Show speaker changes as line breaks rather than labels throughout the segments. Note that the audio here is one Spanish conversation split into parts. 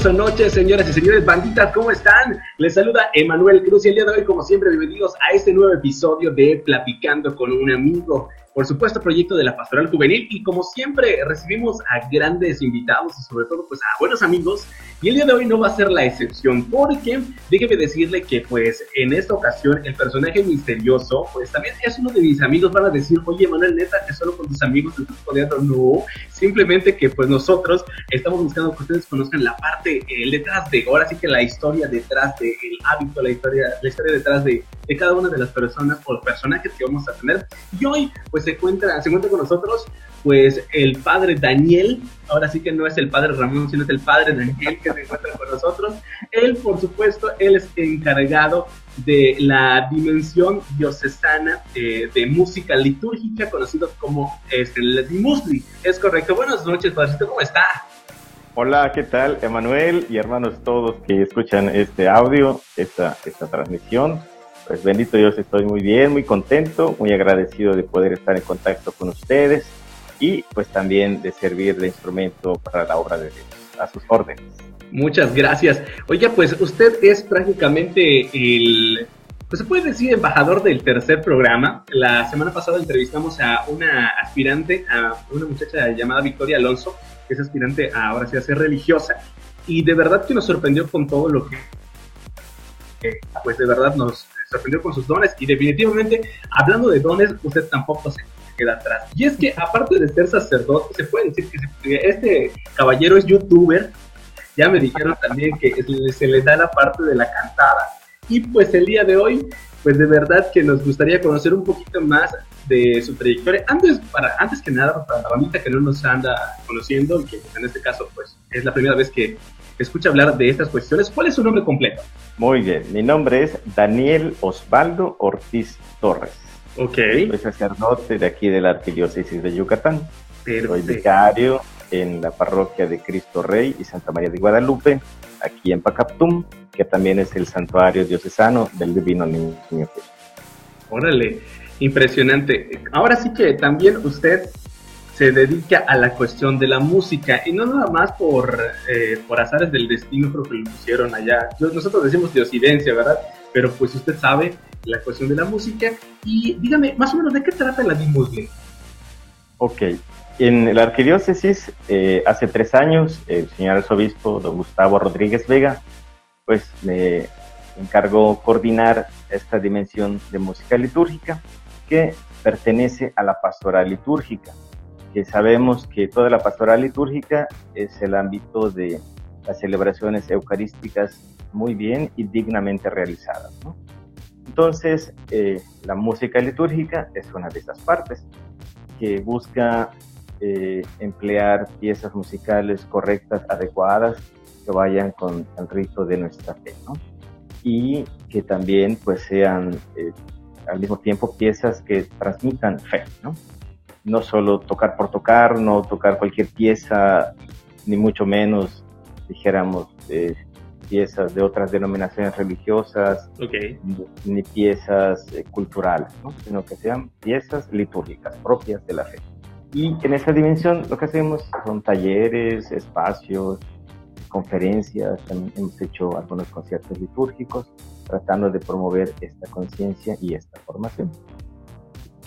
días, o noches, señoras y señores, banditas, ¿cómo están? Les saluda Emanuel Cruz y el día de hoy, como siempre, bienvenidos a este nuevo episodio de Platicando con un amigo por supuesto, proyecto de la Pastoral Juvenil. Y como siempre, recibimos a grandes invitados y sobre todo, pues a buenos amigos. Y el día de hoy no va a ser la excepción, porque déjeme decirle que, pues, en esta ocasión, el personaje misterioso, pues también es uno de mis amigos. Van a decir, oye, Manuel, neta, que solo con tus amigos te estás No, simplemente que, pues, nosotros estamos buscando que ustedes conozcan la parte el detrás de, ahora sí que la historia detrás del el hábito, la historia, la historia detrás de, de cada una de las personas o personajes que vamos a tener. Y hoy, pues, se encuentra, se encuentra con nosotros pues el padre Daniel, ahora sí que no es el padre Ramón, sino es el padre Daniel que se encuentra con nosotros. Él, por supuesto, es encargado de la dimensión diocesana eh, de música litúrgica, conocido como este, el Musli. Es correcto. Buenas noches, padrecito, ¿cómo está?
Hola, ¿qué tal, Emanuel y hermanos todos que escuchan este audio, esta, esta transmisión? Pues bendito Dios, estoy muy bien, muy contento, muy agradecido de poder estar en contacto con ustedes y pues también de servir de instrumento para la obra de Dios, a sus órdenes.
Muchas gracias. Oiga, pues usted es prácticamente el, pues se puede decir embajador del tercer programa. La semana pasada entrevistamos a una aspirante, a una muchacha llamada Victoria Alonso, que es aspirante a ahora sí a ser religiosa, y de verdad que nos sorprendió con todo lo que, pues de verdad nos sorprendió con sus dones y definitivamente, hablando de dones, usted tampoco se queda atrás. Y es que aparte de ser sacerdote, se puede decir que este caballero es youtuber, ya me dijeron también que se le da la parte de la cantada. Y pues el día de hoy, pues de verdad que nos gustaría conocer un poquito más de su trayectoria. Antes, para, antes que nada, para la bandita que no nos anda conociendo, que en este caso pues es la primera vez que escucha hablar de estas cuestiones, ¿cuál es su nombre completo?
Muy bien, mi nombre es Daniel Osvaldo Ortiz Torres.
Ok.
Soy sacerdote de aquí de la Arquidiócesis de Yucatán. Soy vicario en la parroquia de Cristo Rey y Santa María de Guadalupe, aquí en Pacaptum, que también es el santuario diocesano del Divino Niño Jesús.
Órale, impresionante. Ahora sí que también usted se dedica a la cuestión de la música y no nada más por, eh, por azares del destino, creo que lo pusieron allá. Nosotros decimos de Occidencia, ¿verdad? Pero pues usted sabe la cuestión de la música y dígame, más o menos, ¿de qué trata la Dimusle?
Ok, en la arquidiócesis, eh, hace tres años, el señor arzobispo don Gustavo Rodríguez Vega, pues me encargó coordinar esta dimensión de música litúrgica que pertenece a la pastoral litúrgica que sabemos que toda la pastoral litúrgica es el ámbito de las celebraciones eucarísticas muy bien y dignamente realizadas. Entonces, eh, la música litúrgica es una de esas partes que busca eh, emplear piezas musicales correctas, adecuadas, que vayan con el rito de nuestra fe, ¿no? Y que también pues sean eh, al mismo tiempo piezas que transmitan fe, ¿no? no solo tocar por tocar, no tocar cualquier pieza, ni mucho menos, dijéramos, eh, piezas de otras denominaciones religiosas, ni, piezas eh, culturales, sino que sean piezas litúrgicas propias de la fe. Y en esa dimensión lo que hacemos son talleres, espacios, conferencias, también hemos hecho algunos conciertos litúrgicos tratando de promover esta conciencia y esta formación.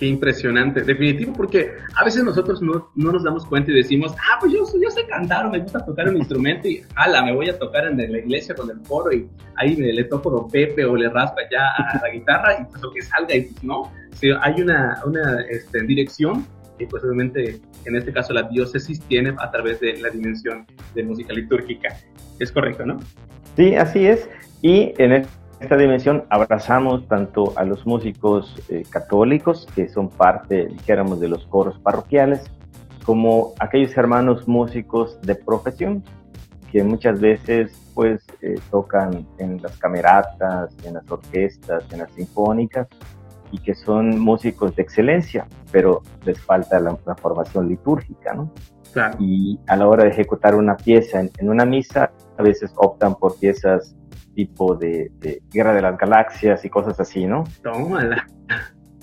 Qué impresionante, definitivo, porque a veces nosotros no, no, nos damos cuenta y decimos, ah, pues yo, yo sé cantar o me gusta tocar un instrumento y ala, me voy a tocar en la iglesia con el coro y ahí me, le toco don Pepe o le raspa ya a la guitarra y pues lo que salga y pues no, si hay una, una este, dirección y pues obviamente en este caso la diócesis tiene a través de la dimensión de música litúrgica. Es correcto, ¿no?
Sí, así es. Y en esta dimensión abrazamos tanto a los músicos eh, católicos, que son parte, dijéramos, de los coros parroquiales, como aquellos hermanos músicos de profesión, que muchas veces pues eh, tocan en las cameratas, en las orquestas, en las sinfónicas, y que son músicos de excelencia, pero les falta la, formación litúrgica, ¿no? Y a la hora de ejecutar una pieza en, en una misa, a veces optan por piezas tipo de, Guerra de las Galaxias y cosas así, ¿no?
Tómala.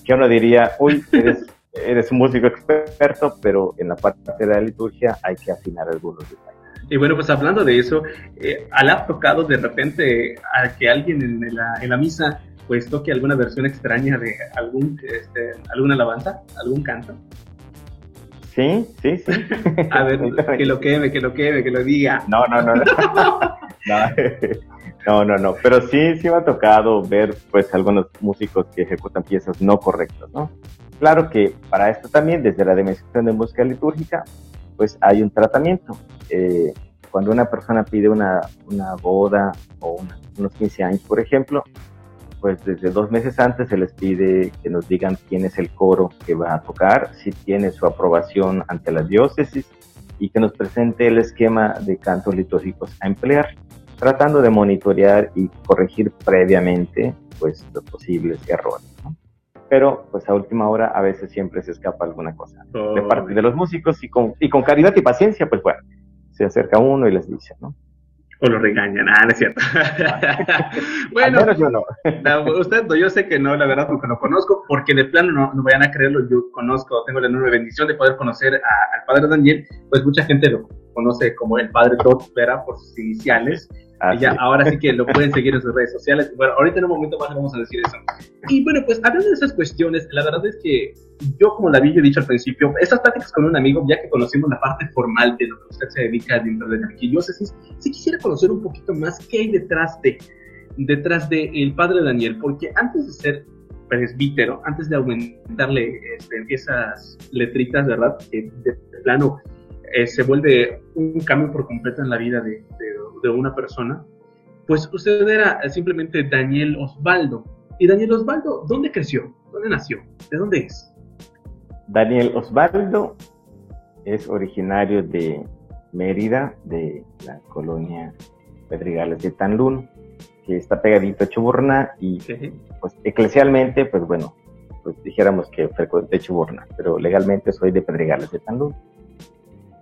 Que uno diría, uy, eres, eres un músico experto, pero en la parte de la liturgia hay que afinar algunos detalles.
Y bueno, pues hablando de eso, eh, ¿ha tocado de repente a que alguien en la, en la misa pues toque alguna versión extraña de algún, este, alguna alabanza, algún canto?
Sí, sí, sí.
A ver, que lo queme, que lo queme, que lo diga.
No, no, no. No, no, no. Pero sí, sí me ha tocado ver, pues, algunos músicos que ejecutan piezas no correctas, ¿no? Claro que para esto también, desde la dimensión de música litúrgica, pues hay un tratamiento. Eh, cuando una persona pide una, una boda o unos 15 años, por ejemplo, pues desde dos meses antes se les pide que nos digan quién es el coro que va a tocar, si tiene su aprobación ante la diócesis y que nos presente el esquema de cantos litúrgicos a emplear, tratando de monitorear y corregir previamente pues los posibles errores. Pero pues a última hora a veces siempre se escapa alguna cosa de parte de los músicos y con, y con caridad y paciencia pues bueno, se acerca uno y les dice, ¿no?
o lo regañan. Ah, no es cierto. bueno, yo no. usted, yo sé que no, la verdad, porque lo conozco, porque de plano no, no vayan a creerlo. Yo conozco, tengo la enorme bendición de poder conocer al padre Daniel. Pues mucha gente lo conoce como el padre Todd Vera por sus iniciales. Ah, ya, ahora sí que lo pueden seguir en sus redes sociales. Bueno, ahorita en un momento más vamos a decir eso. Y bueno, pues hablando de esas cuestiones, la verdad es que yo, como la había dicho al principio, estas pláticas con un amigo, ya que conocimos la parte formal de lo que usted se dedica dentro de la arquidiócesis, sí quisiera conocer un poquito más qué hay detrás de, detrás de el padre Daniel, porque antes de ser presbítero, antes de aumentarle este, esas letritas, ¿verdad? Que de plano eh, se vuelve un cambio por completo en la vida de, de una persona, pues usted era simplemente Daniel Osvaldo. ¿Y Daniel Osvaldo dónde creció? ¿Dónde nació? ¿De dónde es?
Daniel Osvaldo es originario de Mérida, de la colonia Pedregales de Tanlún, que está pegadito a Chuburna y pues eclesialmente, pues bueno, pues dijéramos que de Chuburna, pero legalmente soy de Pedregales de Tanlún.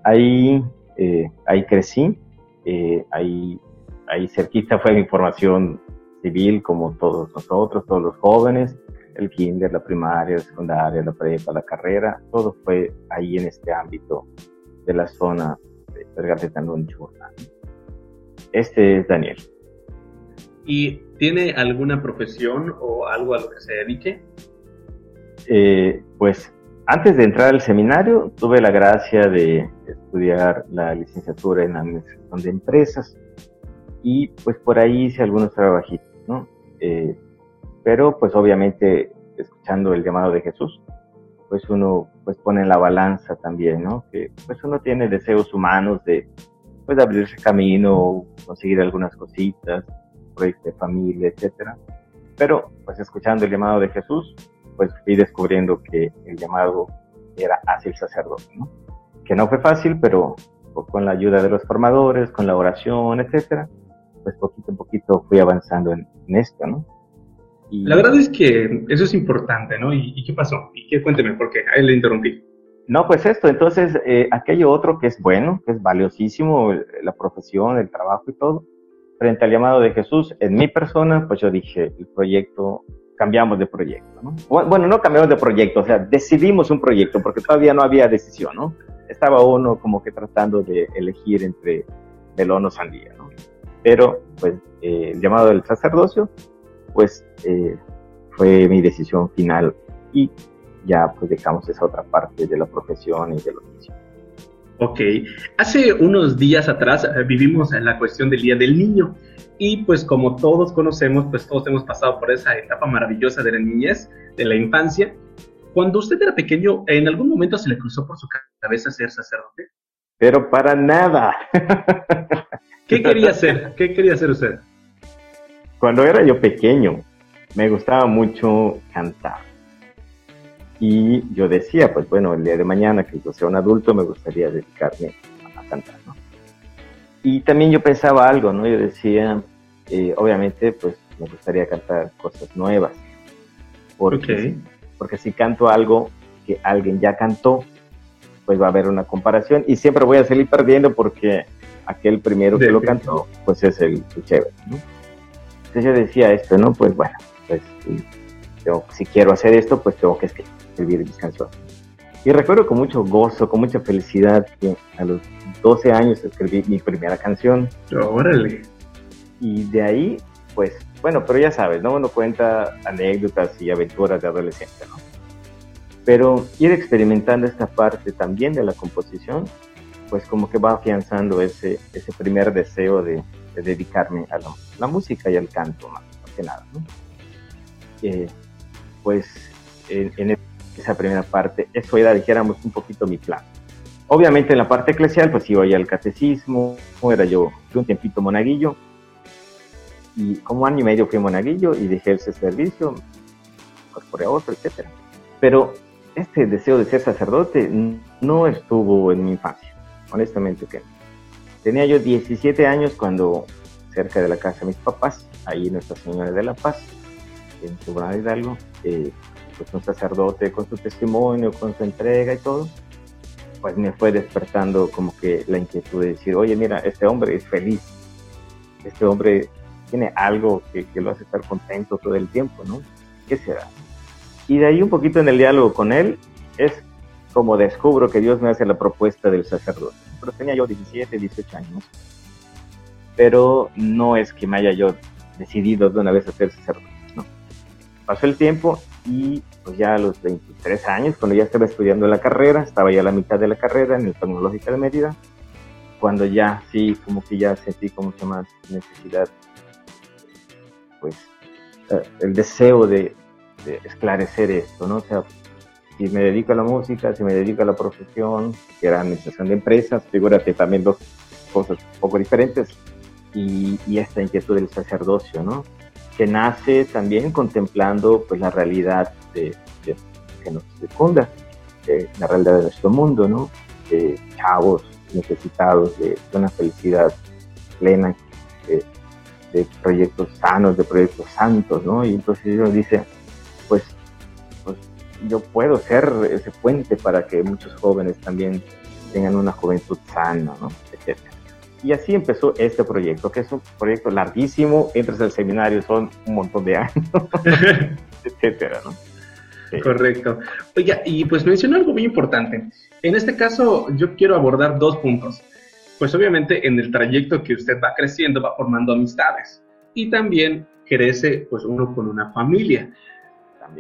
Ahí, eh, ahí crecí, eh, ahí, ahí cerquita fue mi formación civil, como todos nosotros, todos los jóvenes, el kinder, la primaria, la secundaria, la prepa, la carrera, todo fue ahí en este ámbito de la zona de Vergara Este es Daniel.
¿Y tiene alguna profesión o algo a lo que se dedique?
Eh, pues antes de entrar al seminario, tuve la gracia de estudiar la licenciatura en Administración de Empresas y pues por ahí hice algunos trabajitos, ¿no? Eh, pero pues obviamente escuchando el llamado de Jesús, pues uno pues pone en la balanza también, ¿no? Que pues uno tiene deseos humanos de pues abrirse camino, conseguir algunas cositas, proyectos de familia, etcétera. Pero pues escuchando el llamado de Jesús, pues fui descubriendo que el llamado era hacia el sacerdote, ¿no? Que no fue fácil, pero con la ayuda de los formadores, con la oración, etcétera, pues poquito a poquito fui avanzando en, esto, ¿no?
Y... La verdad es que eso es importante, ¿no? ¿Y, qué pasó? ¿Y qué? Cuénteme, porque ahí le interrumpí.
No, pues esto, entonces, eh, aquello otro que es bueno, que es valiosísimo, la profesión, el trabajo y todo, frente al llamado de Jesús, en mi persona, pues yo dije, el proyecto cambiamos de proyecto, ¿no? Bueno, no cambiamos de proyecto, o sea, decidimos un proyecto porque todavía no había decisión, ¿no? Estaba uno como que tratando de elegir entre melón o sandía, ¿no? Pero, pues, eh, el llamado del sacerdocio, pues, eh, fue mi decisión final y ya, pues, dejamos esa otra parte de la profesión y de los oficio.
Ok, hace unos días atrás eh, vivimos en la cuestión del Día del Niño y pues como todos conocemos, pues todos hemos pasado por esa etapa maravillosa de la niñez, de la infancia. Cuando usted era pequeño, ¿en algún momento se le cruzó por su cabeza ser sacerdote?
Pero para nada.
¿Qué quería hacer? ¿Qué quería hacer usted?
Cuando era yo pequeño, me gustaba mucho cantar. Y yo decía, pues bueno, el día de mañana que yo sea un adulto, me gustaría dedicarme a cantar, ¿no? Y también yo pensaba algo, ¿no? Yo decía, eh, obviamente, pues me gustaría cantar cosas nuevas. Porque, porque si canto algo que alguien ya cantó, pues va a haber una comparación y siempre voy a salir perdiendo porque aquel primero que lo cantó, pues es el, chévere, ¿no? Entonces yo decía esto, ¿no? Pues bueno, pues si quiero hacer esto, pues tengo que escribir mis canciones. y recuerdo con mucho gozo, con mucha felicidad que a los 12 años escribí mi primera canción.
Órale.
Y de ahí, pues, bueno, pero ya sabes, ¿no? Uno cuenta anécdotas y aventuras de adolescente, ¿no? Pero ir experimentando esta parte también de la composición, pues como que va afianzando ese, ese primer deseo de, dedicarme a la, música y al canto, más, que nada, ¿no? Eh, pues en, en esa primera parte. Eso era, dijéramos, un poquito mi plan. Obviamente en la parte eclesial, pues iba ya al catecismo, era yo un tiempito monaguillo, y como año y medio fui monaguillo y dejé ese servicio, incorporé a otro, etc. Pero este deseo de ser sacerdote no estuvo en mi infancia, honestamente que Tenía yo 17 años cuando, cerca de la casa de mis papás, ahí en Nuestra Señora de la Paz, en Sobrano Hidalgo, eh, pues un sacerdote con su testimonio, con su entrega y todo, pues me fue despertando como que la inquietud de decir, oye, mira, este hombre es feliz, este hombre tiene algo que, lo hace estar contento todo el tiempo, ¿no? ¿Qué será? Y de ahí un poquito en el diálogo con él es como descubro que Dios me hace la propuesta del sacerdote. Pero tenía yo 17, 18 años. Pero no es que me haya yo decidido de una vez a ser sacerdote. ¿no? Pasó el tiempo y pues ya a los 23 años, cuando ya estaba estudiando la carrera, estaba ya a la mitad de la carrera en el Tecnológico de Mérida, cuando ya sí, como que ya sentí con mucha más necesidad, pues eh, el deseo de, esclarecer esto, ¿no? O sea, si me dedico a la música, si me dedico a la profesión, que era administración de empresas, figúrate también dos cosas un poco diferentes, y, y esta inquietud del sacerdocio, ¿no? que nace también contemplando pues la realidad que nos circunda, la realidad de nuestro mundo, ¿no? De chavos necesitados de, una felicidad plena, de, proyectos sanos, de proyectos santos, ¿no? Y entonces uno dice, pues, pues yo puedo ser ese puente para que muchos jóvenes también tengan una juventud sana, ¿no? Etcétera. Y así empezó este proyecto, que es un proyecto larguísimo, entras al seminario, son un montón de años, etcétera, ¿no?
Correcto. Oiga, y pues mencionó algo muy importante. En este caso, yo quiero abordar dos puntos. Pues obviamente en el trayecto que usted va creciendo, va formando amistades. Y también crece, pues uno con una familia.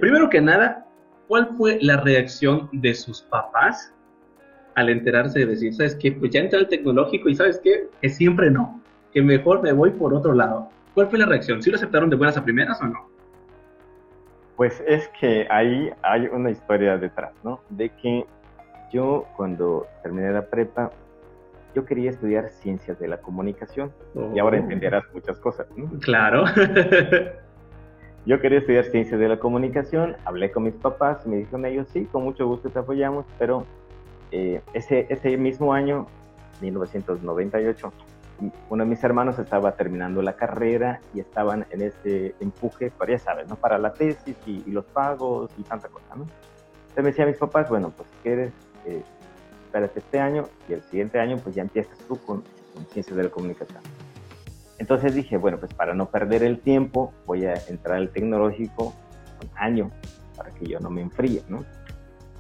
Primero que nada, ¿cuál fue la reacción de sus papás al enterarse de decir, ¿sabes qué? Pues ya entré al tecnológico y ¿sabes qué? Que siempre no, que mejor me voy por otro lado. ¿Cuál fue la reacción? ¿Sí lo aceptaron de buenas a primeras o no?
Pues es que ahí hay una historia detrás, ¿no? De que yo cuando terminé la prepa, yo quería estudiar ciencias de la comunicación y ahora oh. entenderás muchas cosas. ¿no?
Claro.
yo quería estudiar ciencias de la comunicación, hablé con mis papás y me dijeron ellos, sí, con mucho gusto te apoyamos, pero eh, ese, ese mismo año, 1998, uno de mis hermanos estaba terminando la carrera y estaban en ese empuje, para, ya sabes, ¿no? Para la tesis y, los pagos y tanta cosa, ¿no? Entonces me decía a mis papás, bueno, pues quieres, eh, este año y el siguiente año pues ya empiezas tú con, con, ciencias de la comunicación. Entonces dije, bueno, pues para no perder el tiempo voy a entrar al tecnológico un año para que yo no me enfríe, ¿no?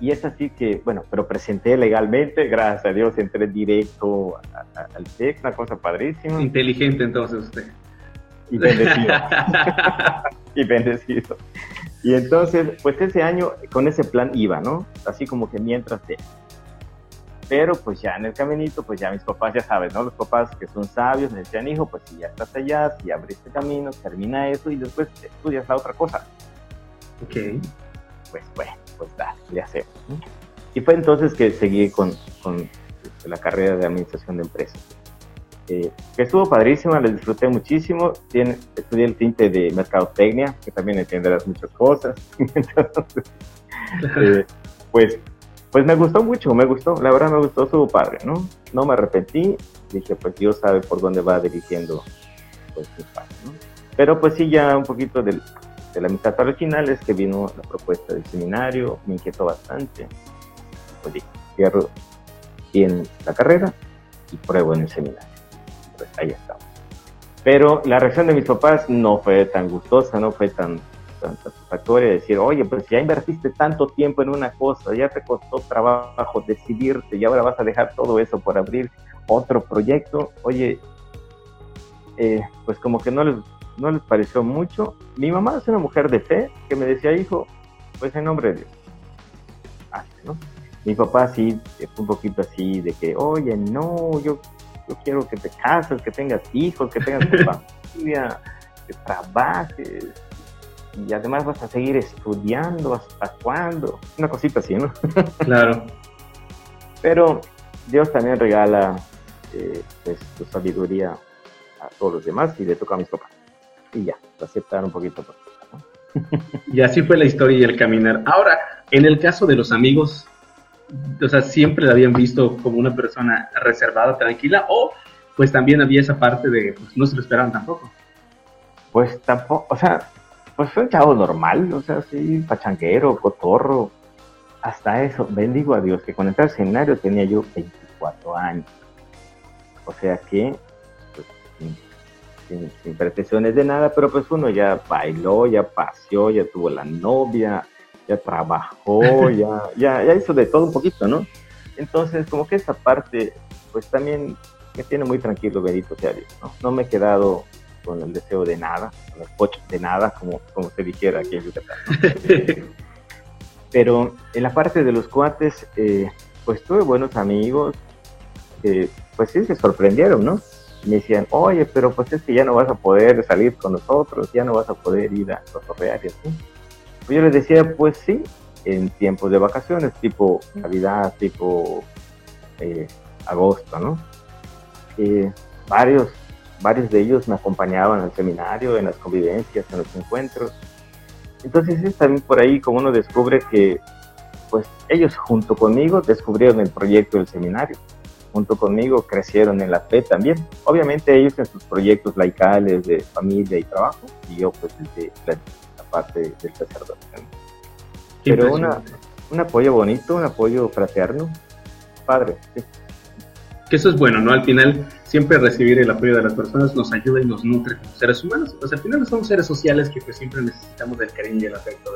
Y es así que, bueno, pero presenté legalmente, gracias a Dios, entré directo al TEC, una cosa padrísima.
Inteligente entonces usted.
Y bendecido. y bendecido. Y entonces, pues ese año con ese plan iba, ¿no? Así como que mientras de... Pero pues ya en el caminito, pues ya mis papás ya saben, ¿no? Los papás que son sabios me decían, hijo, pues si ya estás allá, si abriste camino, termina eso y después estudias la otra cosa.
Ok.
Pues bueno pues dale, le hacemos. Y fue entonces que seguí con, con la carrera de administración de empresas. Eh, que estuvo padrísima, la disfruté muchísimo. Tiene, estudié el tinte de mercadotecnia, que también entenderás muchas cosas. entonces, eh, pues, pues me gustó mucho, me gustó, la verdad me gustó, estuvo padre, ¿no? No me arrepentí, dije, pues Dios sabe por dónde va dirigiendo pues, padre, ¿no? Pero pues sí, ya un poquito de la mitad para el final es que vino la propuesta del seminario, me inquietó bastante. Pues dije, cierro bien la carrera y pruebo en el seminario. Pues ahí estamos. Pero la reacción de mis papás no fue tan gustosa, no fue tan satisfactoria decir, oye, pues ya invertiste tanto tiempo en una cosa, ya te costó trabajo decidirte y ahora vas a dejar todo eso por abrir otro proyecto, oye, eh, pues como que no les, no les pareció mucho. Mi mamá es una mujer de fe que me decía, hijo, pues en nombre de Dios. ¿no? Mi papá sí, un poquito así de que, oye, no, yo, yo quiero que te cases, que tengas hijos, que tengas tu familia, que trabajes, y además vas a seguir estudiando hasta cuándo. Una cosita así, ¿no?
Claro.
Pero Dios también regala eh, pues, su sabiduría a todos los demás y le toca a mis papás. Y ya, lo aceptaron un poquito.
Y así fue la historia y el caminar. Ahora, en el caso de los amigos, o sea, siempre la habían visto como una persona reservada, tranquila, o pues también había esa parte de, pues no se lo esperaban tampoco.
Pues tampoco, o sea, pues fue un chavo normal, o sea, sí, pachanguero, cotorro, hasta eso, bendigo a Dios, que cuando entré al seminario tenía yo 24 años. O sea que, pues, sin, pretensiones de nada, pero pues uno ya bailó, ya paseó, ya tuvo la novia, ya trabajó, ya, ya, ya hizo de todo un poquito, ¿no? Entonces, como que esa parte, pues también me tiene muy tranquilo, bendito sea Dios, ¿no? No me he quedado con el deseo de nada, con el pocho de nada, como, como se dijera aquí en Yucatán. Pero en la parte de los cuates, eh, pues tuve buenos amigos que, pues sí, se sorprendieron, ¿no? Me decían, oye, pero pues es que ya no vas a poder salir con nosotros, ya no vas a poder ir a cotorrear y así. Pues yo les decía, pues sí, en tiempos de vacaciones, tipo Navidad, tipo eh, agosto, ¿no? Eh, varios varios de ellos me acompañaban al seminario, en las convivencias, en los encuentros. Entonces es también por ahí como uno descubre que pues ellos junto conmigo descubrieron el proyecto del seminario, junto conmigo crecieron en la fe también. Obviamente ellos en sus proyectos laicales de familia y trabajo y yo pues desde la, parte del sacerdote. Pero una, un apoyo bonito, un apoyo fraterno, padre. Sí
que eso es bueno, ¿no? Al final, siempre recibir el apoyo de las personas nos ayuda y nos nutre como seres humanos. Pues al final somos seres sociales que pues siempre necesitamos del cariño y el afecto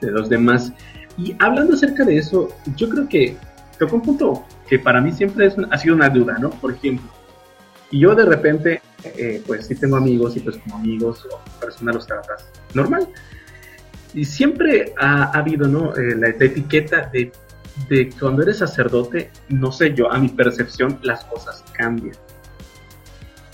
de, los demás. Y hablando acerca de eso, yo creo que tocó un punto que para mí siempre es, ha sido una duda, ¿no? Por ejemplo, yo de repente, eh, pues sí tengo amigos y pues como amigos o personas los tratas normal. Y siempre ha, habido, ¿no? Eh, la etiqueta de de cuando eres sacerdote, no sé yo, a mi percepción, las cosas cambian.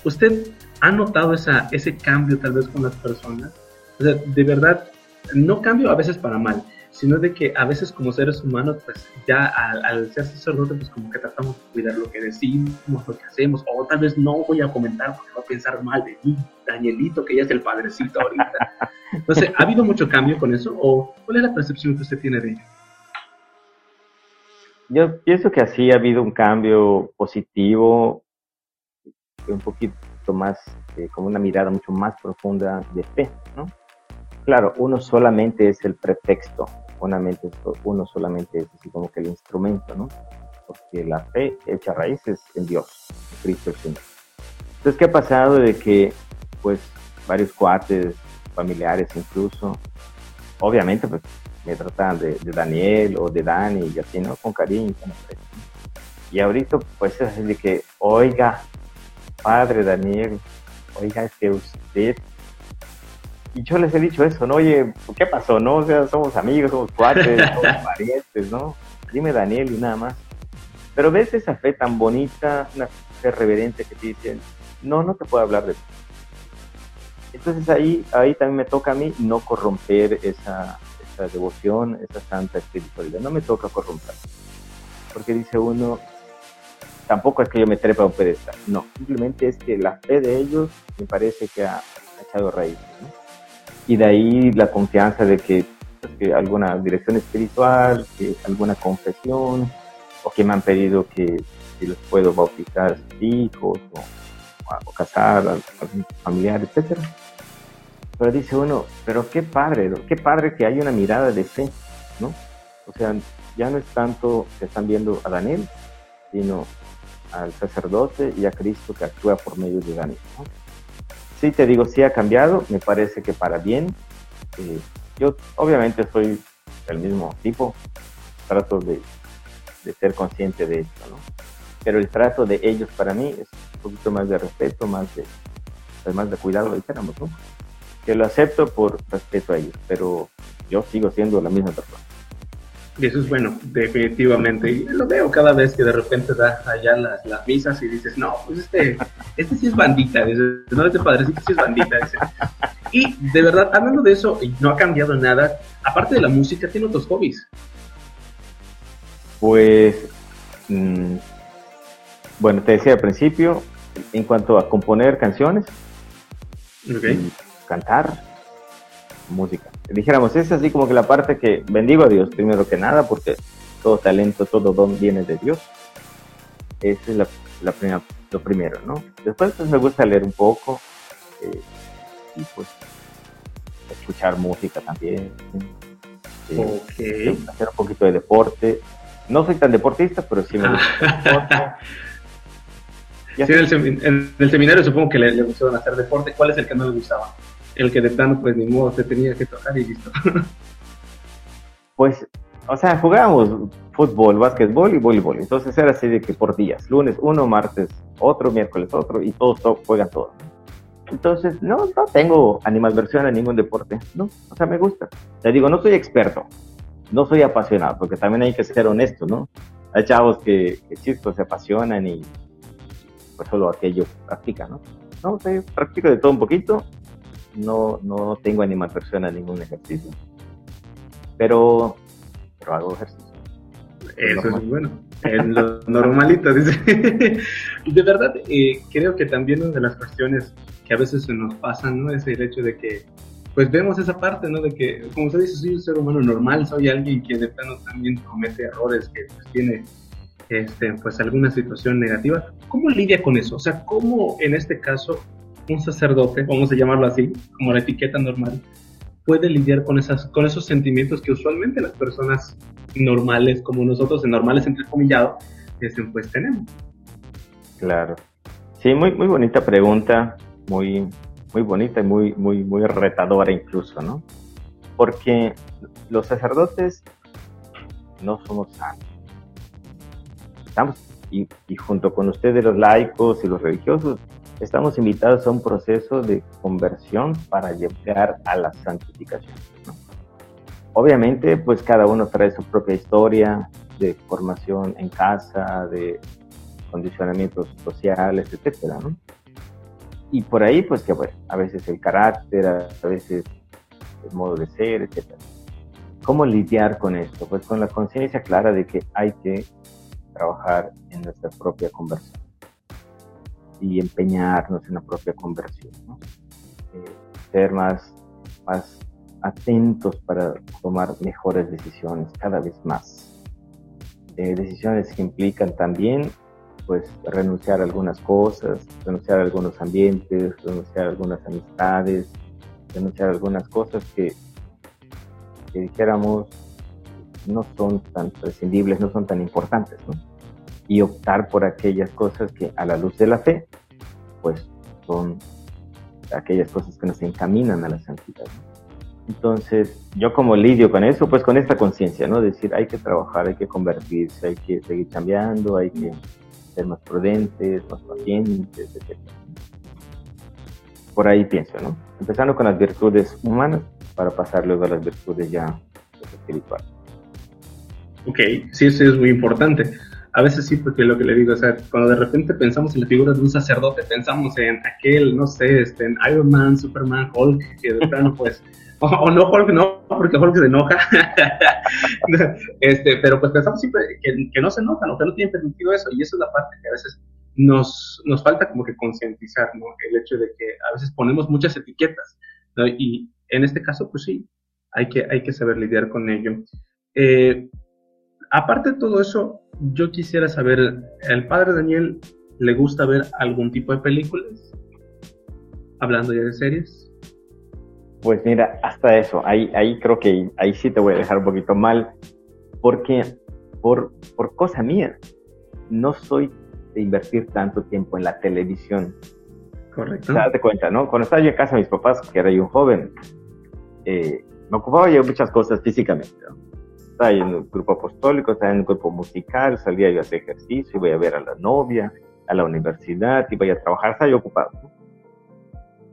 ¿Usted ha notado esa, ese cambio tal vez con las personas? O sea, de verdad, no cambio a veces para mal, sino de que a veces como seres humanos, pues ya al, ser sacerdote, pues como que tratamos de cuidar lo que decimos, lo que hacemos, o tal vez no voy a comentar porque va a pensar mal de mí, Danielito, que ya es el padrecito ahorita. Entonces, ¿ha habido mucho cambio con eso? ¿O cuál es la percepción que usted tiene de ello?
Yo pienso que así ha habido un cambio positivo, un poquito más, eh, como una mirada mucho más profunda de fe, ¿no? Claro, uno solamente es el pretexto, uno solamente es así como que el instrumento, ¿no? Porque la fe echa raíces en Dios, en Cristo el Señor. Entonces, ¿qué ha pasado de que, pues, varios cuates, familiares incluso, obviamente, pues, me trataban de, Daniel o de Dani y así, ¿no? Con cariño. Y ahorita, pues es de que, oiga, padre Daniel, oiga, es que usted. Y yo les he dicho eso, ¿no? Oye, ¿qué pasó, no? O sea, somos amigos, somos cuates, somos parientes, ¿no? Dime Daniel y nada más. Pero ves esa fe tan bonita, una fe reverente que te dicen, no, no te puedo hablar de eso. Entonces ahí, ahí también me toca a mí no corromper esa, devoción, esa santa espiritualidad. No me toca corromper. Porque dice uno, tampoco es que yo me trepa a un pedestal. No, simplemente es que la fe de ellos me parece que ha, echado raíz. Y de ahí la confianza de que, pues, alguna dirección espiritual, que alguna confesión, o que me han pedido que si los puedo bautizar hijos, o, casar a, a familiares, etcétera pero dice uno, pero qué padre, qué padre que hay una mirada de fe, ¿no? O sea, ya no es tanto que están viendo a Daniel, sino al sacerdote y a Cristo que actúa por medio de Daniel. ¿no? Sí, te digo, sí ha cambiado, me parece que para bien. Eh, yo obviamente soy del mismo tipo, trato de, de ser consciente de esto, ¿no? Pero el trato de ellos para mí es un poquito más de respeto, más de, pues, más de cuidado, dijéramos, ¿no? Que lo acepto por respeto a ellos, pero yo sigo siendo la misma persona.
Y eso es bueno, definitivamente. Y lo veo cada vez que de repente da allá las, las misas y dices, no, pues este, este sí es bandita. Dices, no, este padrecito sí es bandita. Y de verdad, hablando de eso, no ha cambiado nada. Aparte de la música, ¿tiene otros hobbies?
Pues, mmm, bueno, te decía al principio, en cuanto a componer canciones,
okay.
Cantar, música. Dijéramos, es así como que la parte que bendigo a Dios primero que nada, porque todo talento, todo don viene de Dios. Esa es la, la primera, lo primero, ¿no? Después pues, me gusta leer un poco eh, y pues escuchar música también.
Eh, okay.
Hacer un poquito de deporte. No soy tan deportista, pero sí me gusta.
sí, en, el, en el, seminario supongo que le, le gustaban hacer deporte. ¿Cuál es el que no le gustaba? El que de plano, pues ni modo, se tenía que tocar y listo.
pues, o sea, jugábamos fútbol, básquetbol y voleibol. Entonces era así de que por días, lunes uno, martes otro, miércoles otro, y todos juegan todos. Entonces, no, no tengo animadversión a ningún deporte, no, o sea, me gusta. Te digo, no soy experto, no soy apasionado, porque también hay que ser honesto, ¿no? Hay chavos que, que chistos se apasionan y pues solo aquello practican, ¿no? No, o sea, practico de todo un poquito no, no tengo animación a ningún ejercicio. Pero, pero hago ejercicio.
Eso es bueno. En lo normalito, dice. de verdad, eh, creo que también una de las cuestiones que a veces se nos pasan, ¿no? Es el hecho de que, pues vemos esa parte, ¿no? De que, como se dice, soy un ser humano normal, soy alguien que de plano también comete errores, que pues, tiene este, pues alguna situación negativa. ¿Cómo lidia con eso? O sea, ¿cómo en este caso un sacerdote, vamos a llamarlo así, como la etiqueta normal, puede lidiar con, esas, con esos sentimientos que usualmente las personas normales, como nosotros, en normales entre comillado, este, pues tenemos.
Claro. Sí, muy, muy bonita pregunta, muy, muy bonita y muy, muy, muy retadora incluso, ¿no? Porque los sacerdotes no somos santos. Estamos, y, y junto con ustedes los laicos y los religiosos, estamos invitados a un proceso de conversión para llegar a la santificación. Obviamente, pues cada uno trae su propia historia de formación en casa, de condicionamientos sociales, etcétera, ¿no? Y por ahí, pues que bueno, a veces el carácter, a veces el modo de ser, etcétera. ¿Cómo lidiar con esto? Pues con la conciencia clara de que hay que trabajar en nuestra propia conversión y empeñarnos en la propia conversión, eh, ser más, más atentos para tomar mejores decisiones cada vez más. Eh, decisiones que implican también pues renunciar a algunas cosas, renunciar a algunos ambientes, renunciar a algunas amistades, renunciar a algunas cosas que, que dijéramos no son tan prescindibles, no son tan importantes, ¿no? Y optar por aquellas cosas que a la luz de la fe, pues son aquellas cosas que nos encaminan a la santidad. Entonces, yo como lidio con eso, pues con esta conciencia, ¿no? Decir, hay que trabajar, hay que convertirse, hay que seguir cambiando, hay que ser más prudentes, más pacientes, etc. Por ahí pienso, ¿no? Empezando con las virtudes humanas para pasar luego a las virtudes ya espirituales.
Ok, sí, eso es muy importante a veces sí, porque lo que le digo, o sea, cuando de repente pensamos en la figura de un sacerdote, pensamos en aquel, no sé, este, en Iron Man, Superman, Hulk, que de plano, pues, o, no Hulk, no, porque Hulk se enoja, este, pero pues pensamos siempre que, que no se enojan, o que no tienen permitido eso, y eso es la parte que a veces nos, nos falta como que concientizar, ¿no? El hecho de que a veces ponemos muchas etiquetas, ¿no? Y en este caso, pues sí, hay que, hay que saber lidiar con ello. Eh, aparte de todo eso, yo quisiera saber, ¿el padre Daniel le gusta ver algún tipo de películas? Hablando ya de series.
Pues mira, hasta eso, ahí, ahí creo que ahí sí te voy a dejar un poquito mal, porque por, por cosa mía, no soy de invertir tanto tiempo en la televisión.
Correcto.
O sea, date cuenta, ¿no? Cuando estaba yo en casa de mis papás, que era yo un joven, eh, me ocupaba yo muchas cosas físicamente. Estaba en un grupo apostólico, estaba en un grupo musical, salía yo a hacer ejercicio, iba a ver a la novia, a la universidad, iba a trabajar, estaba yo ocupado.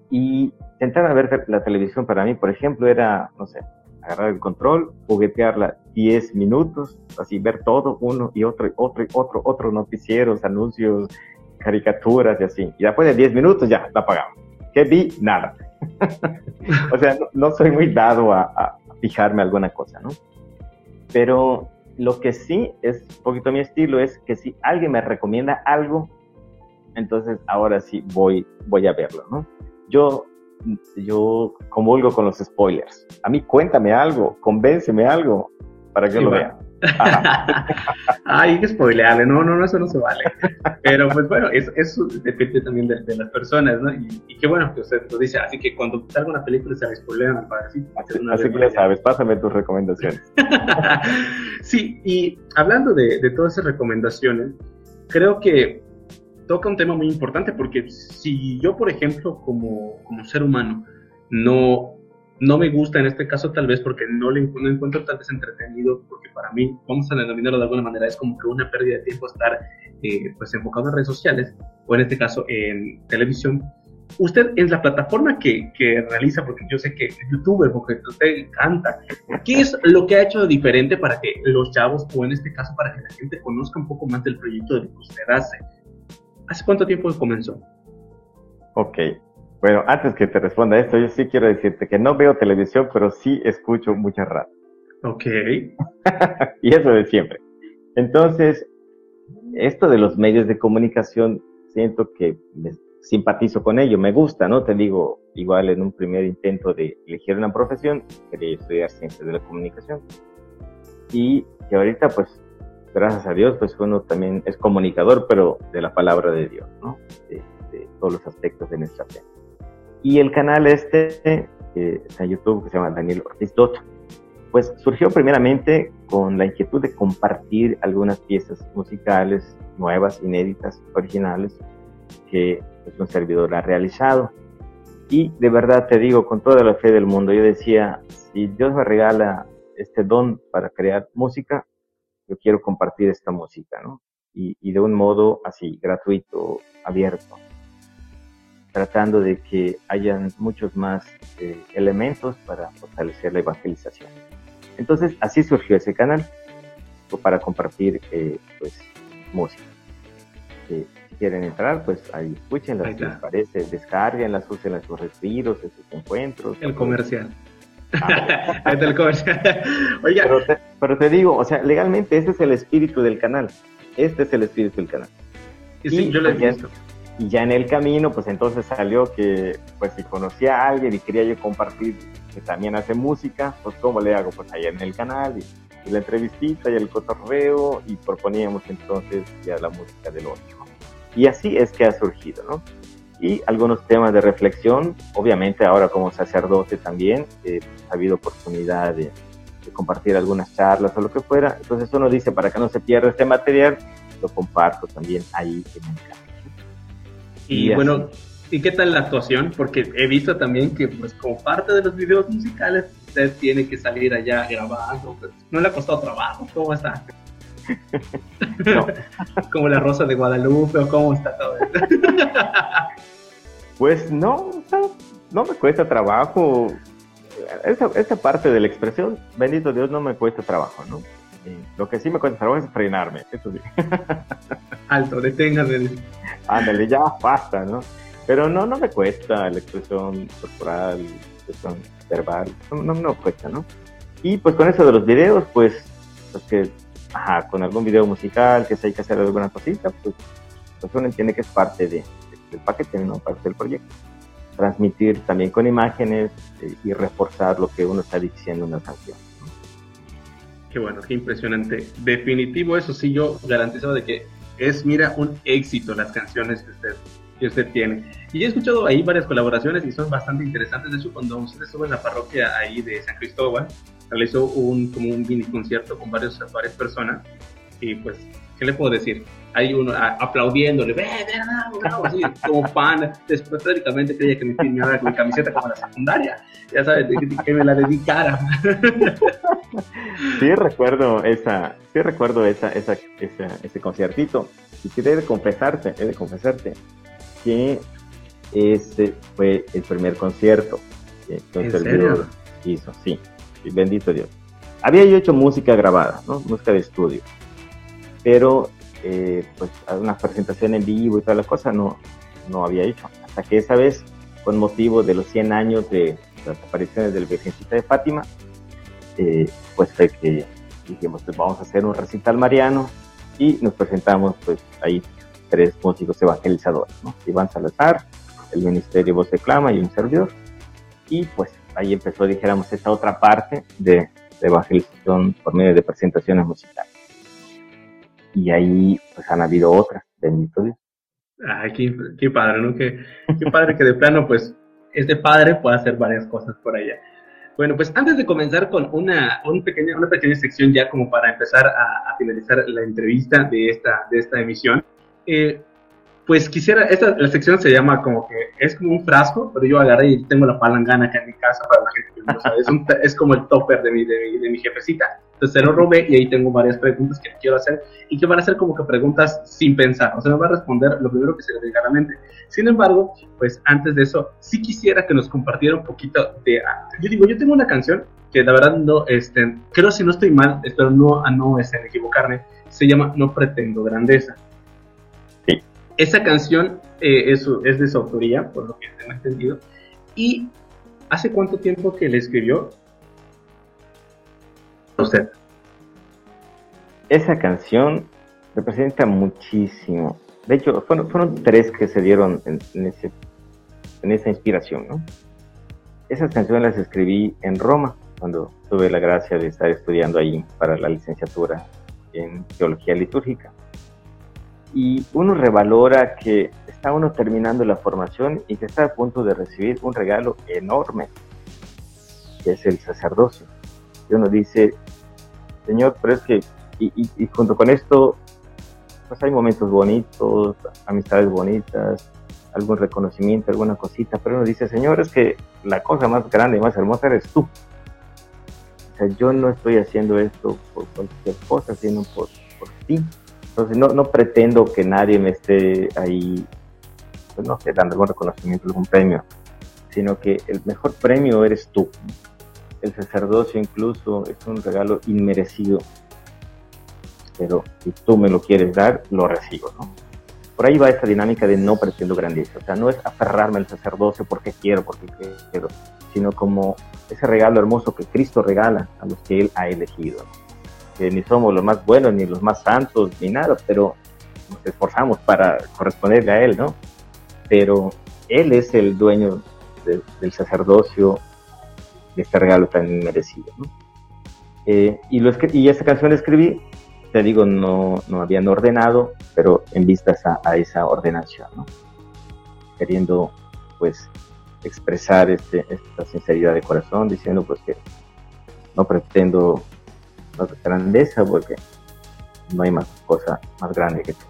Y sentar a ver la televisión para mí, por ejemplo, era, no sé, agarrar el control, juguetearla 10 minutos, así ver todo, uno y otro, y otro, y otro, otro, noticieros, anuncios, caricaturas y así. Y después de 10 minutos ya la apagamos. ¿Qué vi? Nada. o sea, no, soy muy dado a, a, fijarme alguna cosa, ¿no? Pero lo que sí es un poquito mi estilo es que si alguien me recomienda algo, entonces ahora sí voy, voy a verlo, ¿no? Yo yo comulgo con los spoilers. A mí cuéntame algo, convénceme algo para que lo vea.
Ay, que spoilearle, no, no, no, eso no se vale. Pero pues bueno, eso, depende también de, las personas, ¿no? Y, qué bueno que usted lo dice, así que cuando salga una película se la spoilean para
así. Así, que ya sabes, pásame tus recomendaciones.
sí, y hablando de, de todas esas recomendaciones, creo que toca un tema muy importante porque si yo, por ejemplo, como, como ser humano, no, no me gusta en este caso tal vez porque no le encuentro tal vez entretenido, porque para mí, vamos a denominarlo de alguna manera, es como que una pérdida de tiempo estar eh, pues enfocado en redes sociales o en este caso en televisión. Usted en la plataforma que, que realiza, porque yo sé que es youtuber, porque usted canta, ¿qué es lo que ha hecho diferente para que los chavos, o en este caso para que la gente conozca un poco más del proyecto de lo que usted hace? ¿Hace cuánto tiempo comenzó?
Ok. Bueno, antes que te responda esto, yo sí quiero decirte que no veo televisión, pero sí escucho mucha radio.
Ok.
y eso de siempre. Entonces, esto de los medios de comunicación, siento que me simpatizo con ello, me gusta, ¿no? Te digo, igual en un primer intento de elegir una profesión, quería estudiar ciencias de la comunicación. Y que ahorita, pues, gracias a Dios, pues uno también es comunicador, pero de la palabra de Dios, ¿no? De, todos los aspectos de nuestra fe. Y el canal este, eh, en YouTube, que se llama Daniel Ortiz Dot, pues surgió primeramente con la inquietud de compartir algunas piezas musicales nuevas, inéditas, originales, que pues, un servidor ha realizado. Y de verdad te digo, con toda la fe del mundo, yo decía, si Dios me regala este don para crear música, yo quiero compartir esta música, ¿no? Y, de un modo así, gratuito, abierto, tratando de que hayan muchos más eh, elementos para fortalecer la evangelización. Entonces, así surgió ese canal, para compartir, eh, pues, música. Eh, si quieren entrar, pues ahí escuchen las que les parece, descarguenlas, úsenlas en sus respiros, en sus encuentros.
El comercial.
Pero te, digo, o sea, legalmente este es el espíritu del canal. Este es el espíritu del canal.
y, yo pues ya,
y ya en el camino, pues entonces salió que, pues si conocía a alguien y quería yo compartir que también hace música, pues ¿cómo le hago? Pues allá en el canal y, la entrevistita y el cotorreo y proponíamos entonces ya la música del otro. Y así es que ha surgido, ¿no? y algunos temas de reflexión. Obviamente ahora como sacerdote también eh, ha habido oportunidad de, compartir algunas charlas o lo que fuera. Entonces uno dice, para que no se pierda este material, lo comparto también ahí en el canal.
Y, bueno, ¿y qué tal la actuación? Porque he visto también que pues como parte de los videos musicales usted tiene que salir allá grabando. Pues, ¿No le ha costado trabajo? ¿Cómo está? como la rosa de Guadalupe o cómo está todo esto.
pues no, no me cuesta trabajo. Esa, parte de la expresión, bendito Dios, no me cuesta trabajo, ¿no? Lo que sí me cuesta trabajo es frenarme, eso sí.
Alto, deténgase.
Ándale, ya basta, ¿no? Pero no, no me cuesta la expresión corporal, la expresión verbal, no, no me cuesta, ¿no? Y pues con eso de los videos, pues, pues que ajá, con algún video musical, que se hay que hacer alguna cosita, pues, pues uno entiende que es parte de, del paquete, ¿no? Parte del proyecto. Transmitir también con imágenes eh, y reforzar lo que uno está diciendo en una canción.
Bueno, qué impresionante. Definitivo, eso sí, yo garantizo de que es, mira, un éxito las canciones que usted, que usted tiene. Y he escuchado ahí varias colaboraciones y son bastante interesantes. De hecho, cuando usted estuvo en la parroquia ahí de San Cristóbal, realizó un, como un mini concierto con varios, varias personas y pues ¿qué le puedo decir? Hay uno aplaudiéndole, ve, ve, bravo, así, como pan. Después prácticamente creía que me firmaba con mi camiseta como la secundaria. Ya sabes, que, me la dedicara.
Sí recuerdo esa, sí recuerdo esa, esa, esa ese conciertito. Y sí de confesarte, he de confesarte que ese fue el primer concierto que un servidor hizo, sí, bendito Dios. Había yo hecho música grabada, ¿no? Música de estudio, pero eh, pues una presentación en vivo y todas las cosas no, no había hecho. Hasta que esa vez, con motivo de los 100 años de las apariciones del Virgencita de Fátima, eh, pues fue que dijimos, pues vamos a hacer un recital mariano y nos presentamos pues ahí tres músicos evangelizadores, ¿no? Iván Salazar, el Ministerio Voz de Clama y un servidor. Y pues ahí empezó, dijéramos, esta otra parte de, evangelización por medio de presentaciones musicales. Y ahí pues han habido otras, bendito Dios.
Ay, qué, padre, ¿no? Qué, qué padre que de plano, pues, este padre pueda hacer varias cosas por allá. Bueno, pues antes de comenzar con una, una, pequeña, una pequeña sección ya como para empezar a, a finalizar la entrevista de esta, de esta emisión, eh, pues quisiera, esta, la sección se llama como que es como un frasco, pero yo agarré y tengo la palangana acá en mi casa para la gente que no sabe. Es, es como el topper de mi, de, mi, de mi jefecita. Entonces se lo robé y ahí tengo varias preguntas que quiero hacer y que van a ser como que preguntas sin pensar. O sea, me va a responder lo primero que se le venga a la mente. Sin embargo, pues antes de eso, sí quisiera que nos compartiera un poquito de... Yo digo, yo tengo una canción que la verdad no, este, creo si no estoy mal, espero no, no este, equivocarme, se llama No Pretendo Grandeza. Esa canción eh, es, es, de su autoría, por lo que tengo entendido. ¿Y hace cuánto tiempo que le escribió? Usted.
Esa canción representa muchísimo. De hecho, fueron, fueron tres que se dieron en, ese, en esa inspiración, ¿no? Esas canciones las escribí en Roma, cuando tuve la gracia de estar estudiando ahí para la licenciatura en teología litúrgica y uno revalora que está uno terminando la formación y que está a punto de recibir un regalo enorme, que es el sacerdocio. Y uno dice, Señor, pero es que, y, y, junto con esto, pues hay momentos bonitos, amistades bonitas, algún reconocimiento, alguna cosita, pero uno dice, Señor, es que la cosa más grande y más hermosa eres tú. O sea, yo no estoy haciendo esto por cualquier cosa, sino por, por ti. Entonces no, no pretendo que nadie me esté ahí, pues no sé, dando algún reconocimiento, algún premio, sino que el mejor premio eres tú. El sacerdocio incluso es un regalo inmerecido, pero si tú me lo quieres dar, lo recibo, ¿no? Por ahí va esa dinámica de no pretendo grandeza, o sea, no es aferrarme al sacerdocio porque quiero, porque quiero, sino como ese regalo hermoso que Cristo regala a los que Él ha elegido. que ni somos los más buenos, ni los más santos, ni nada, pero nos esforzamos para corresponderle a Él, ¿no? Pero Él es el dueño del sacerdocio de este regalo tan merecido, ¿no? Eh, y, lo y esa canción la escribí, te digo, no, no habían ordenado, pero en vistas a, esa ordenación, ¿no? Queriendo, pues, expresar este, esta sinceridad de corazón, diciendo, pues, que no pretendo grandeza porque no hay más cosa más grande que tú.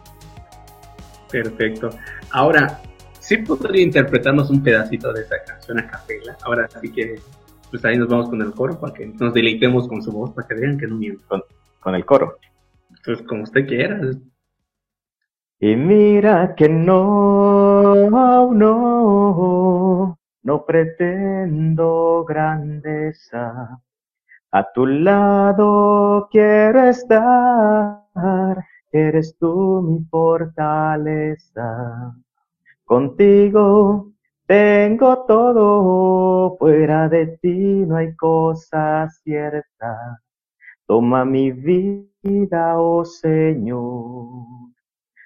Perfecto. Ahora, sí podría interpretarnos un pedacito de esa canción a capela. Ahora sí que, pues ahí nos vamos con el coro para que nos deleitemos con su voz, para que vean que no miento.
Con, con el coro.
Pues como usted quiera.
Y mira que no, no, no pretendo grandeza a tu lado quiero estar, eres tú mi fortaleza. Contigo tengo todo, fuera de ti no hay cosa cierta. Toma mi vida, oh Señor,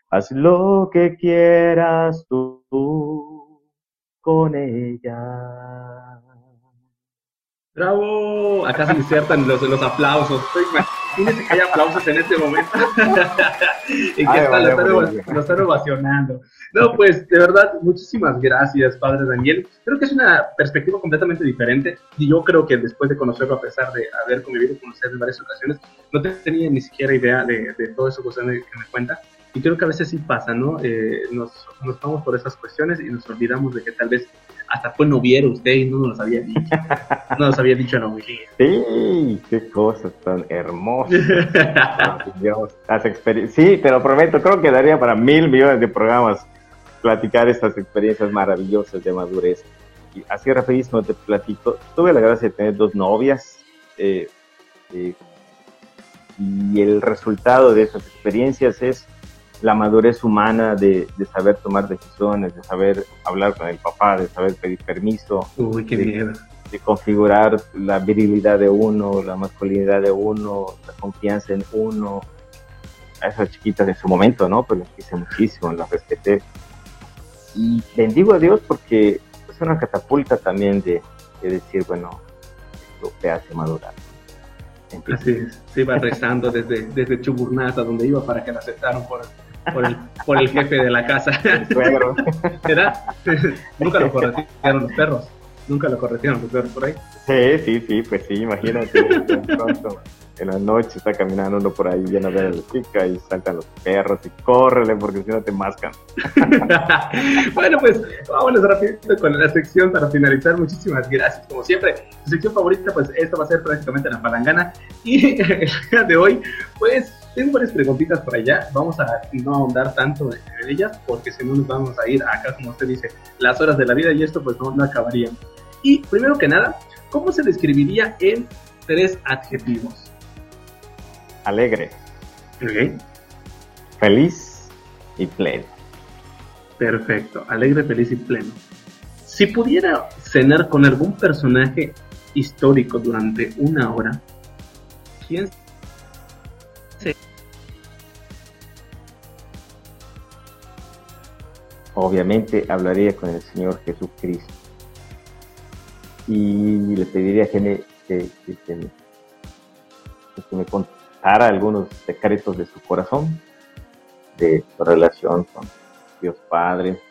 haz lo que quieras tú con ella.
¡Bravo! Acá se insertan los, los aplausos. Imagínense que hay aplausos en este momento. y que está, lo, están, ovacionando. No, pues de verdad, muchísimas gracias, Padre Daniel. Creo que es una perspectiva completamente diferente. Y yo creo que después de conocerlo, a pesar de haber convivido con usted en varias ocasiones, no tenía ni siquiera idea de, todo eso que usted me, que me cuenta. Y creo que a veces sí pasa, ¿no? Eh, nos, nos vamos por esas cuestiones y nos olvidamos de que tal vez hasta fue noviero usted y no nos había dicho. No nos había dicho en
Sí, qué cosas tan hermosas. Dios, sí, te lo prometo, creo que daría para mil millones de programas platicar estas experiencias maravillosas de madurez. Y así rapidísimo te platico, tuve la gracia de tener dos novias eh, eh, y el resultado de esas experiencias es la madurez humana de, saber tomar decisiones, de saber hablar con el papá, de saber pedir permiso.
Uy, qué
de, de configurar la virilidad de uno, la masculinidad de uno, la confianza en uno. A esas chiquitas en su momento, ¿no? Pues las quise muchísimo, las respeté. Y bendigo a Dios porque es una catapulta también de, decir, bueno, esto te hace madurar.
Así es, se iba rezando desde, desde donde iba, para que la aceptaran por, por el, por el jefe de la casa. ¿Verdad? Nunca lo corretieron los perros. Nunca lo corretieron los perros por ahí.
Sí, sí, sí, pues sí, imagínate. pronto en la noche está caminando uno por ahí lleno de la chica y saltan los perros y córrele porque si no te mascan.
bueno, pues vámonos rapidito con la sección para finalizar. Muchísimas gracias. Como siempre, tu sección favorita, pues esta va a ser prácticamente la palangana. Y el día de hoy, pues tengo varias preguntitas por allá. Vamos a no ahondar tanto en ellas porque si no nos vamos a ir acá, como usted dice, las horas de la vida y esto pues no, no acabaría. Y primero que nada, ¿cómo se describiría en tres adjetivos?
Alegre. Feliz y pleno.
Perfecto, alegre, feliz y pleno. Si pudiera cenar con algún personaje histórico durante una hora, ¿quién
obviamente hablaría con el Señor Jesucristo y le pediría que me, que, me, contara algunos secretos de su corazón, de su relación con Dios Padre,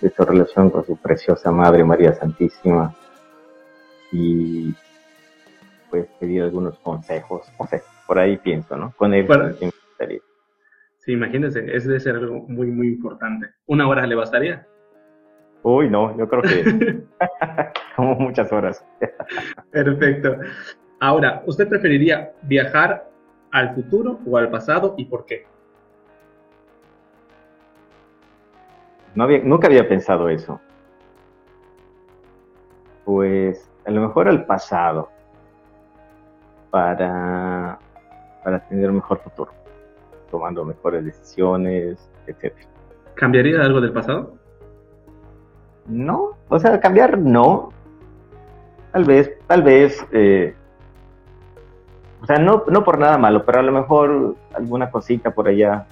de su relación con su preciosa Madre María Santísima y pues pedir algunos consejos, no sé, por ahí pienso, ¿no? Con él.
Sí, imagínense, ese debe ser algo muy, muy importante. ¿Una hora le bastaría?
Uy, no, yo creo que como muchas horas.
Perfecto. Ahora, ¿usted preferiría viajar al futuro o al pasado y por qué?
No había, nunca había pensado eso. Pues a lo mejor al pasado para, para tener un mejor futuro tomando mejores decisiones, etcétera.
¿Cambiaría algo del pasado?
No, o sea, cambiar no. Tal vez, tal vez, eh, o sea, no, no por nada malo, pero a lo mejor alguna cosita por allá,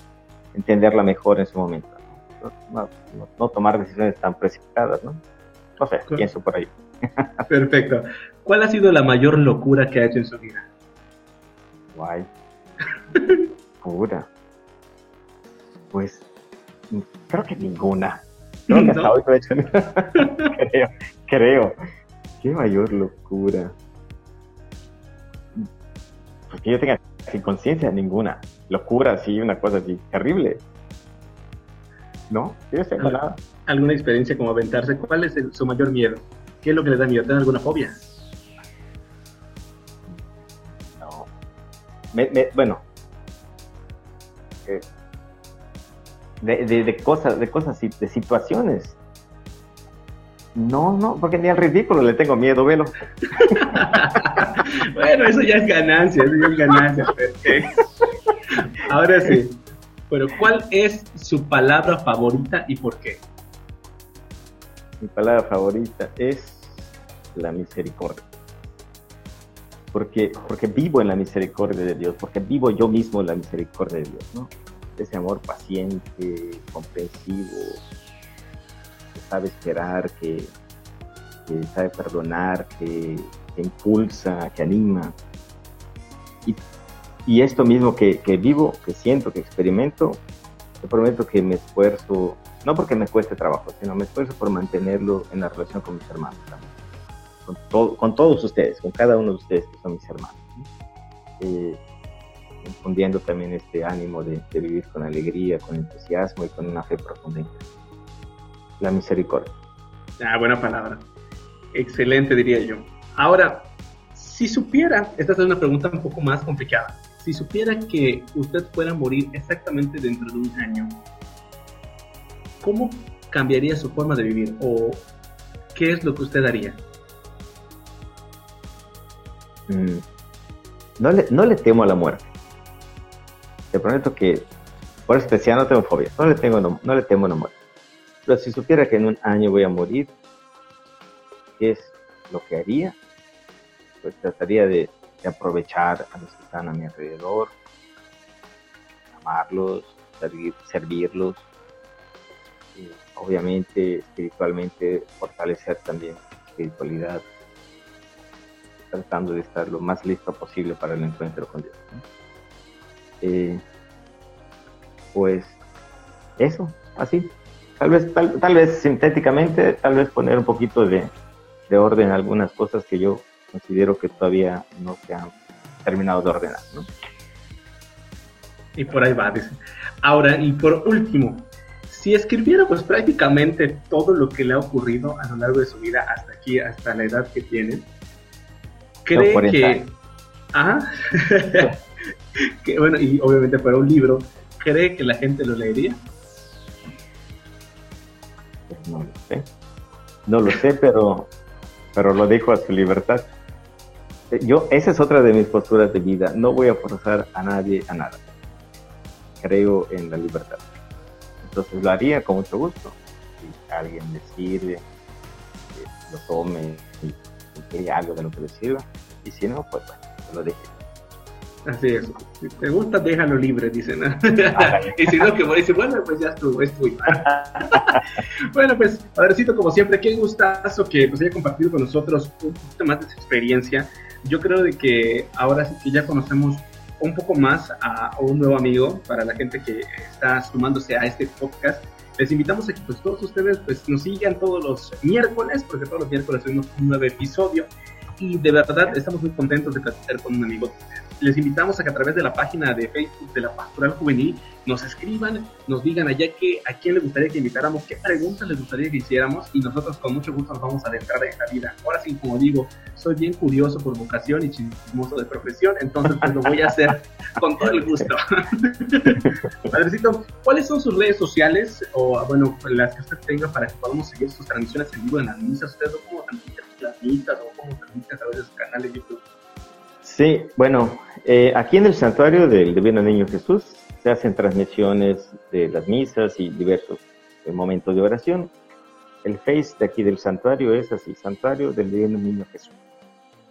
entenderla mejor en su momento. No, tomar decisiones tan precipitadas, ¿no? No sé, pienso por ahí.
Perfecto. ¿Cuál ha sido la mayor locura que ha hecho en su vida?
Guay. Pues creo que ninguna. creo, creo. Qué mayor locura. Pues que yo tenga sin conciencia ninguna. Locura, sí, una cosa así terrible. ¿No? Yo sé nada.
¿Alguna experiencia como aventarse? ¿Cuál es su mayor miedo? ¿Qué es lo que le da miedo? ¿Tiene alguna fobia?
No. bueno, de, cosas, de cosas, de situaciones. No, no, porque ni al ridículo le tengo miedo, velo.
bueno, eso ya es ganancia, eso ya es ganancia. Ahora sí. Pero, ¿cuál es su palabra favorita y por qué?
Mi palabra favorita es la misericordia. Porque, porque vivo en la misericordia de Dios, porque vivo yo mismo en la misericordia de Dios, ¿no? Ese amor paciente, comprensivo, que sabe esperar, que, sabe perdonar, que, impulsa, que anima. Y, y esto mismo que, que, vivo, que siento, que experimento, te prometo que me esfuerzo, no porque me cueste trabajo, sino me esfuerzo por mantenerlo en la relación con mis hermanos. Con, con todos ustedes, con cada uno de ustedes que son mis hermanos. Eh, infundiendo también este ánimo de, de, vivir con alegría, con entusiasmo y con una fe profunda. La misericordia.
Ah, buena palabra. Excelente, diría yo. Ahora, si supiera, esta es una pregunta un poco más complicada, si supiera que usted fuera a morir exactamente dentro de un año, ¿cómo cambiaría su forma de vivir? ¿O qué es lo que usted haría?
Mm, no, le, no le temo a la muerte. Te prometo que, por especial, no tengo fobia, no le, tengo, no, no le temo la muerte. Pero si supiera que en un año voy a morir, ¿qué es lo que haría? pues trataría de, aprovechar a los que están a mi alrededor, amarlos, servirlos, y obviamente espiritualmente fortalecer también espiritualidad, tratando de estar lo más listo posible para el encuentro con Dios. Eh, pues eso, así. Tal vez, tal, vez sintéticamente, tal vez poner un poquito de, de orden en algunas cosas que yo considero que todavía no se han terminado de ordenar. ¿no?
Y por ahí va, dice. Ahora, y por último, si escribiera pues prácticamente todo lo que le ha ocurrido a lo largo de su vida hasta aquí, hasta la edad que tiene, cree que... Ajá. que, bueno, y obviamente para un libro, ¿cree que la gente lo leería?
No lo sé. No lo sé, pero, pero lo dejo a su libertad. Yo, esa es otra de mis posturas de vida. No voy a forzar a nadie a nada. Creo en la libertad. Entonces lo haría con mucho gusto. Si alguien le sirve, que lo tome y, quiere algo de lo que le sirva. Y si no, pues bueno, lo deje.
Así es. Si te gusta, déjalo libre, dicen. y si no, que dice, bueno, pues ya estuvo, es tuyo. bueno, pues, Padrecito, como siempre, qué gustazo que pues, haya compartido con nosotros un poquito más de su experiencia yo creo de que ahora sí que ya conocemos un poco más a, un nuevo amigo para la gente que está sumándose a este podcast. Les invitamos a que pues todos ustedes pues nos sigan todos los miércoles, porque todos los miércoles tenemos un nuevo episodio y de verdad estamos muy contentos de platicar con un amigo les invitamos a que a través de la página de Facebook de la Pastoral Juvenil nos escriban, nos digan allá que, a quién le gustaría que invitáramos, qué preguntas les gustaría que hiciéramos y nosotros con mucho gusto nos vamos a adentrar en la vida. Ahora sí, como digo, soy bien curioso por vocación y chismoso de profesión, entonces pues lo voy a hacer con todo el gusto. Padrecito, ¿cuáles son sus redes sociales o, bueno, las que usted tenga para que podamos seguir sus transmisiones en vivo en las misas? ¿Usted cómo transmite las misas o cómo transmite a través de su canal de YouTube?
Sí, bueno, eh, aquí en el santuario del Divino Niño Jesús se hacen transmisiones de las misas y diversos eh, momentos de oración. El face de aquí del santuario es así, Santuario del Divino Niño Jesús.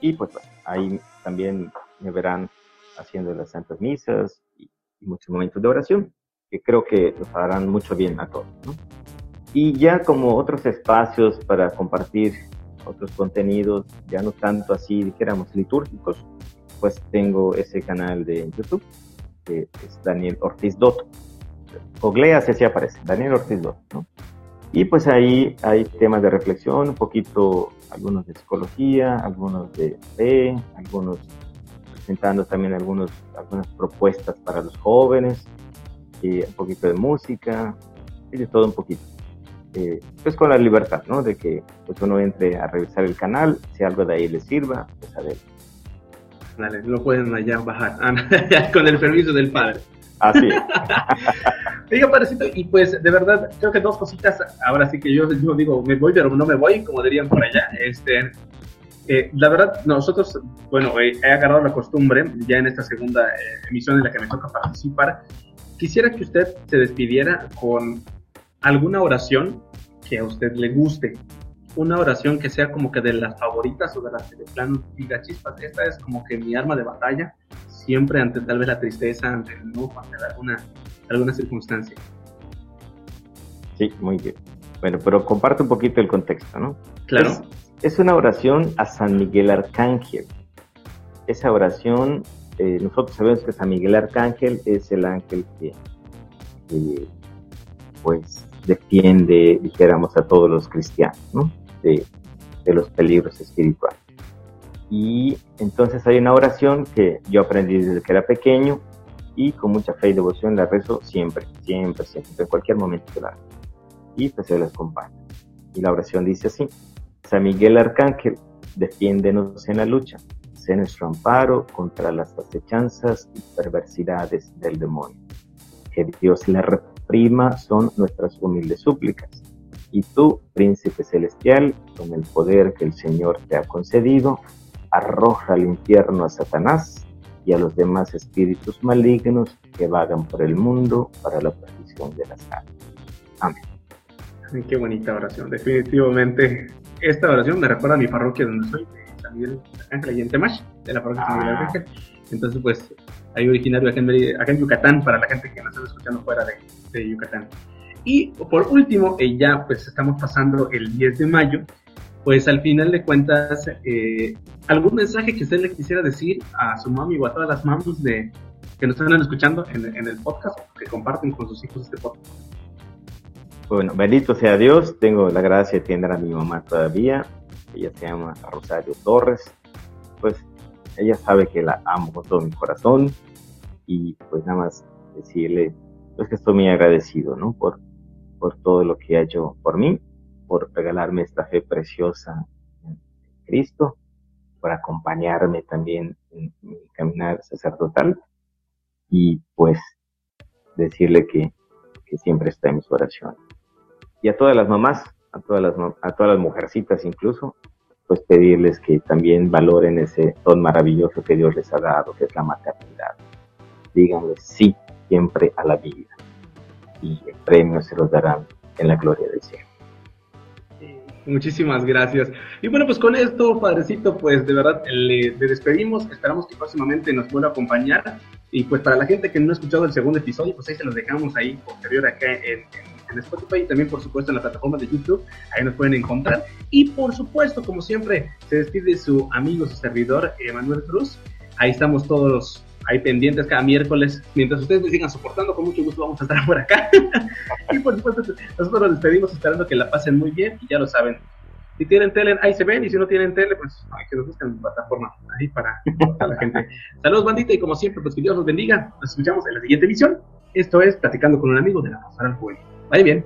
Y pues bueno, ahí también me verán haciendo las santas misas y, muchos momentos de oración, que creo que nos harán mucho bien a todos. Y ya como otros espacios para compartir otros contenidos, ya no tanto así, dijéramos, litúrgicos, pues tengo ese canal de YouTube, que es Daniel Ortiz Dotto. Googleas así aparece, Daniel Ortiz Dotto, ¿no? Y pues ahí hay temas de reflexión, un poquito, algunos de psicología, algunos de fe, algunos presentando también algunos, algunas propuestas para los jóvenes, y un poquito de música, y de todo un poquito. Eh, pues con la libertad, ¿no? De que pues uno entre a revisar el canal, si algo de ahí le sirva, pues a ver,
Dale, lo pueden allá bajar. Ah, con el permiso del padre.
Así.
Diga, padrecito, y pues de verdad, creo que dos cositas. Ahora sí que yo, yo digo, me voy, pero no me voy, como dirían por allá. Este, eh, la verdad, nosotros, bueno, eh, he agarrado la costumbre, ya en esta segunda eh, emisión en la que me toca participar, quisiera que usted se despidiera con alguna oración que a usted le guste, una oración que sea como que de las favoritas o de las que de plano diga chispas, esta es como que mi arma de batalla, siempre ante tal vez la tristeza, ante el enojo, ante alguna, alguna circunstancia.
Sí, muy bien. Bueno, pero comparte un poquito el contexto, ¿no?
Claro.
Es, es una oración a San Miguel Arcángel. Esa oración eh, nosotros sabemos que San Miguel Arcángel es el ángel que, pues defiende, dijéramos, a todos los cristianos, ¿no? De, los peligros espirituales. Y entonces hay una oración que yo aprendí desde que era pequeño y con mucha fe y devoción la rezo siempre, siempre, siempre, en cualquier momento que la hago. Y pues se las comparto. Y la oración dice así, San Miguel Arcángel, defiéndenos en la lucha, sé nuestro amparo contra las acechanzas y perversidades del demonio. Que Dios le reprima son nuestras humildes súplicas. Y tú, príncipe celestial, con el poder que el Señor te ha concedido, arroja al infierno a Satanás y a los demás espíritus malignos que vagan por el mundo para la perdición de las almas.
Amén. qué bonita oración. Definitivamente, esta oración me recuerda a mi parroquia donde soy, de San Miguel Ángel, y en Temash, de la parroquia de San Miguel ah. Ángel. Entonces, pues, hay originario acá en, acá en, Yucatán, para la gente que nos está escuchando fuera de, de Yucatán. Y por último, eh, ya pues estamos pasando el 10 de mayo, pues al final de cuentas, eh, algún mensaje que usted le quisiera decir a su mami o a todas las mamis de, que nos están escuchando en, el podcast, que comparten con sus hijos este podcast.
Bueno, bendito sea Dios, tengo la gracia de tener a mi mamá todavía, ella se llama Rosario Torres, pues ella sabe que la amo con todo mi corazón y pues nada más decirle, pues que estoy muy agradecido, ¿no? Por, por todo lo que ha hecho por mí por regalarme esta fe preciosa en Cristo, por acompañarme también en mi caminar sacerdotal y pues decirle que, siempre está en mis oraciones. Y a todas las mamás, a todas las, a todas las mujercitas incluso, pues pedirles que también valoren ese don maravilloso que Dios les ha dado, que es la maternidad. Díganle sí siempre a la vida y el premio se los darán en la gloria del cielo.
Muchísimas gracias. Y bueno, pues con esto, padrecito, pues de verdad le, despedimos. Esperamos que próximamente nos vuelva a acompañar. Y pues para la gente que no ha escuchado el segundo episodio, pues ahí se los dejamos ahí posterior acá en, en, Spotify y también por supuesto en la plataforma de YouTube. Ahí nos pueden encontrar. Y por supuesto, como siempre, se despide su amigo, su servidor, Emanuel Cruz. Ahí estamos todos hay pendientes cada miércoles. Mientras ustedes me sigan soportando, con mucho gusto vamos a estar por acá. y por supuesto, nosotros nos despedimos esperando que la pasen muy bien y ya lo saben. Si tienen tele, ahí se ven, y si no tienen tele, pues hay que nos busquen en plataforma ahí para, para la gente. Saludos, bandita, y como siempre, pues que Dios los bendiga. Nos escuchamos en la siguiente emisión. Esto es Platicando con un amigo de la Pastoral Juvenil. Vaya bien.